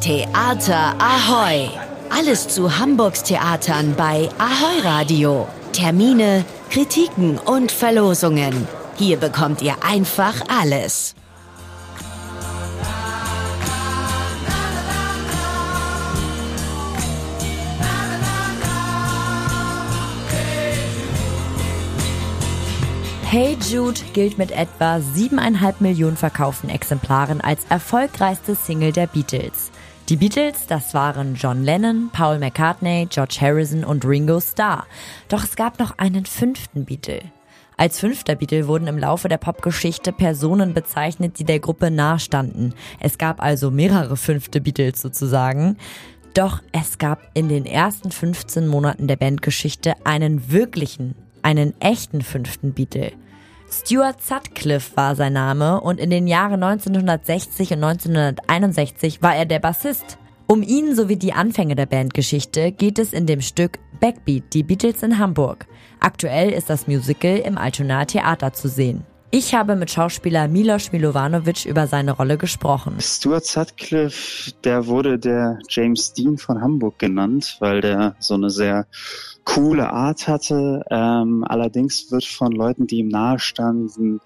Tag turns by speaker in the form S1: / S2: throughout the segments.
S1: Theater Ahoy! Alles zu Hamburgs Theatern bei Ahoy Radio. Termine, Kritiken und Verlosungen. Hier bekommt ihr einfach alles.
S2: Hey Jude gilt mit etwa siebeneinhalb Millionen verkauften Exemplaren als erfolgreichste Single der Beatles. Die Beatles, das waren John Lennon, Paul McCartney, George Harrison und Ringo Starr. Doch es gab noch einen fünften Beatle. Als fünfter Beatle wurden im Laufe der Popgeschichte Personen bezeichnet, die der Gruppe nahestanden. Es gab also mehrere fünfte Beatles sozusagen. Doch es gab in den ersten 15 Monaten der Bandgeschichte einen wirklichen, einen echten fünften Beatle. Stuart Sutcliffe war sein Name und in den Jahren 1960 und 1961 war er der Bassist. Um ihn sowie die Anfänge der Bandgeschichte geht es in dem Stück Backbeat, die Beatles in Hamburg. Aktuell ist das Musical im Altona Theater zu sehen. Ich habe mit Schauspieler Milos Milovanovic über seine Rolle gesprochen.
S3: Stuart Sutcliffe, der wurde der James Dean von Hamburg genannt, weil der so eine sehr coole Art hatte. Ähm, allerdings wird von Leuten, die ihm nahestanden,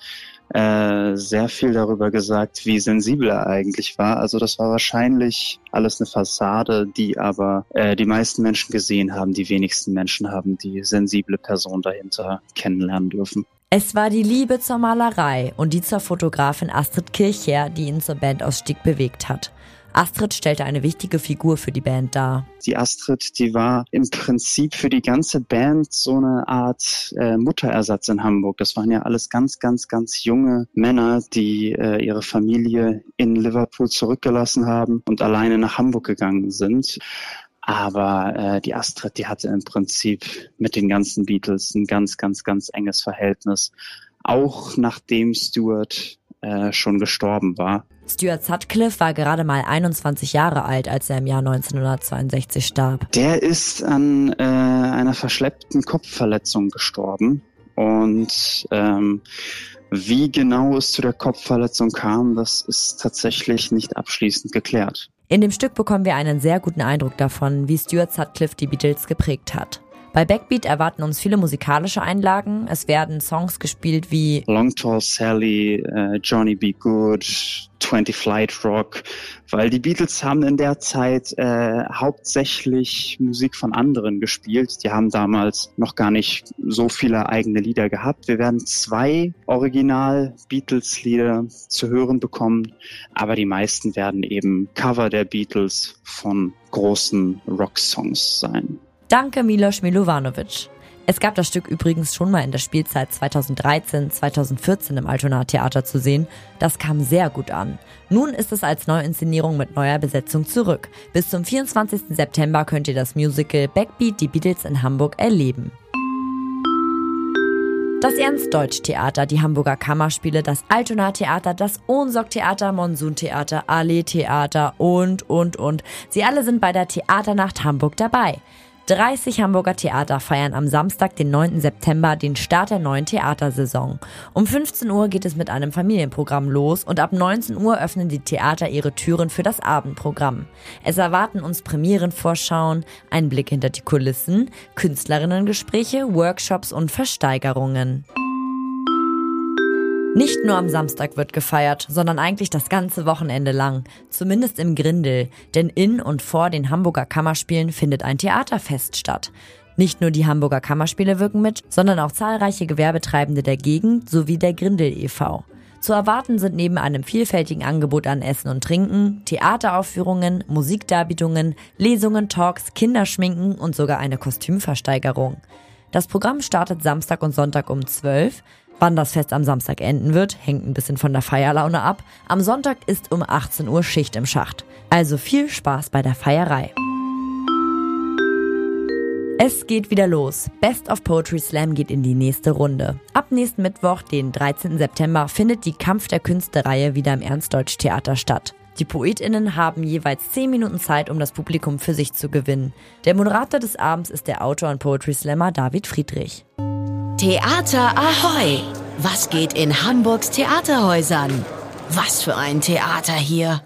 S3: äh, sehr viel darüber gesagt, wie sensibel er eigentlich war. Also das war wahrscheinlich alles eine Fassade, die aber äh, die meisten Menschen gesehen haben, die wenigsten Menschen haben die sensible Person dahinter kennenlernen dürfen.
S2: Es war die Liebe zur Malerei und die zur Fotografin Astrid Kircher, die ihn zur Bandausstieg bewegt hat. Astrid stellte eine wichtige Figur für die Band dar.
S3: Die Astrid, die war im Prinzip für die ganze Band so eine Art äh, Mutterersatz in Hamburg. Das waren ja alles ganz, ganz, ganz junge Männer, die äh, ihre Familie in Liverpool zurückgelassen haben und alleine nach Hamburg gegangen sind. Aber äh, die Astrid, die hatte im Prinzip mit den ganzen Beatles ein ganz, ganz, ganz enges Verhältnis. Auch nachdem Stuart äh, schon gestorben war.
S2: Stuart Sutcliffe war gerade mal 21 Jahre alt, als er im Jahr 1962 starb.
S3: Der ist an äh, einer verschleppten Kopfverletzung gestorben. Und ähm, wie genau es zu der Kopfverletzung kam, das ist tatsächlich nicht abschließend geklärt.
S2: In dem Stück bekommen wir einen sehr guten Eindruck davon, wie Stuart Sutcliffe die Beatles geprägt hat. Bei Backbeat erwarten uns viele musikalische Einlagen. Es werden Songs gespielt wie
S3: Long Tall Sally, uh, Johnny Be Good, 20 Flight Rock, weil die Beatles haben in der Zeit äh, hauptsächlich Musik von anderen gespielt. Die haben damals noch gar nicht so viele eigene Lieder gehabt. Wir werden zwei Original Beatles Lieder zu hören bekommen, aber die meisten werden eben Cover der Beatles von großen Rock-Songs sein.
S2: Danke Milos Milovanovic. Es gab das Stück übrigens schon mal in der Spielzeit 2013, 2014 im Altona Theater zu sehen. Das kam sehr gut an. Nun ist es als Neuinszenierung mit neuer Besetzung zurück. Bis zum 24. September könnt ihr das Musical Backbeat die Beatles in Hamburg erleben. Das Ernst-Deutsch-Theater, die Hamburger Kammerspiele, das Altona Theater, das Ohnsock-Theater, Monsun-Theater, Allee-Theater und, und, und. Sie alle sind bei der Theaternacht Hamburg dabei. 30 Hamburger Theater feiern am Samstag, den 9. September, den Start der neuen Theatersaison. Um 15 Uhr geht es mit einem Familienprogramm los und ab 19 Uhr öffnen die Theater ihre Türen für das Abendprogramm. Es erwarten uns Premierenvorschauen, ein Blick hinter die Kulissen, Künstlerinnengespräche, Workshops und Versteigerungen. Nicht nur am Samstag wird gefeiert, sondern eigentlich das ganze Wochenende lang. Zumindest im Grindel. Denn in und vor den Hamburger Kammerspielen findet ein Theaterfest statt. Nicht nur die Hamburger Kammerspiele wirken mit, sondern auch zahlreiche Gewerbetreibende der Gegend sowie der Grindel e.V. Zu erwarten sind neben einem vielfältigen Angebot an Essen und Trinken, Theateraufführungen, Musikdarbietungen, Lesungen, Talks, Kinderschminken und sogar eine Kostümversteigerung. Das Programm startet Samstag und Sonntag um 12, Wann das Fest am Samstag enden wird, hängt ein bisschen von der Feierlaune ab. Am Sonntag ist um 18 Uhr Schicht im Schacht. Also viel Spaß bei der Feierei. Es geht wieder los. Best of Poetry Slam geht in die nächste Runde. Ab nächsten Mittwoch, den 13. September, findet die Kampf der Künste-Reihe wieder im Ernstdeutsch-Theater statt. Die PoetInnen haben jeweils 10 Minuten Zeit, um das Publikum für sich zu gewinnen. Der Moderator des Abends ist der Autor und Poetry Slammer David Friedrich.
S1: Theater Ahoy! Was geht in Hamburgs Theaterhäusern? Was für ein Theater hier!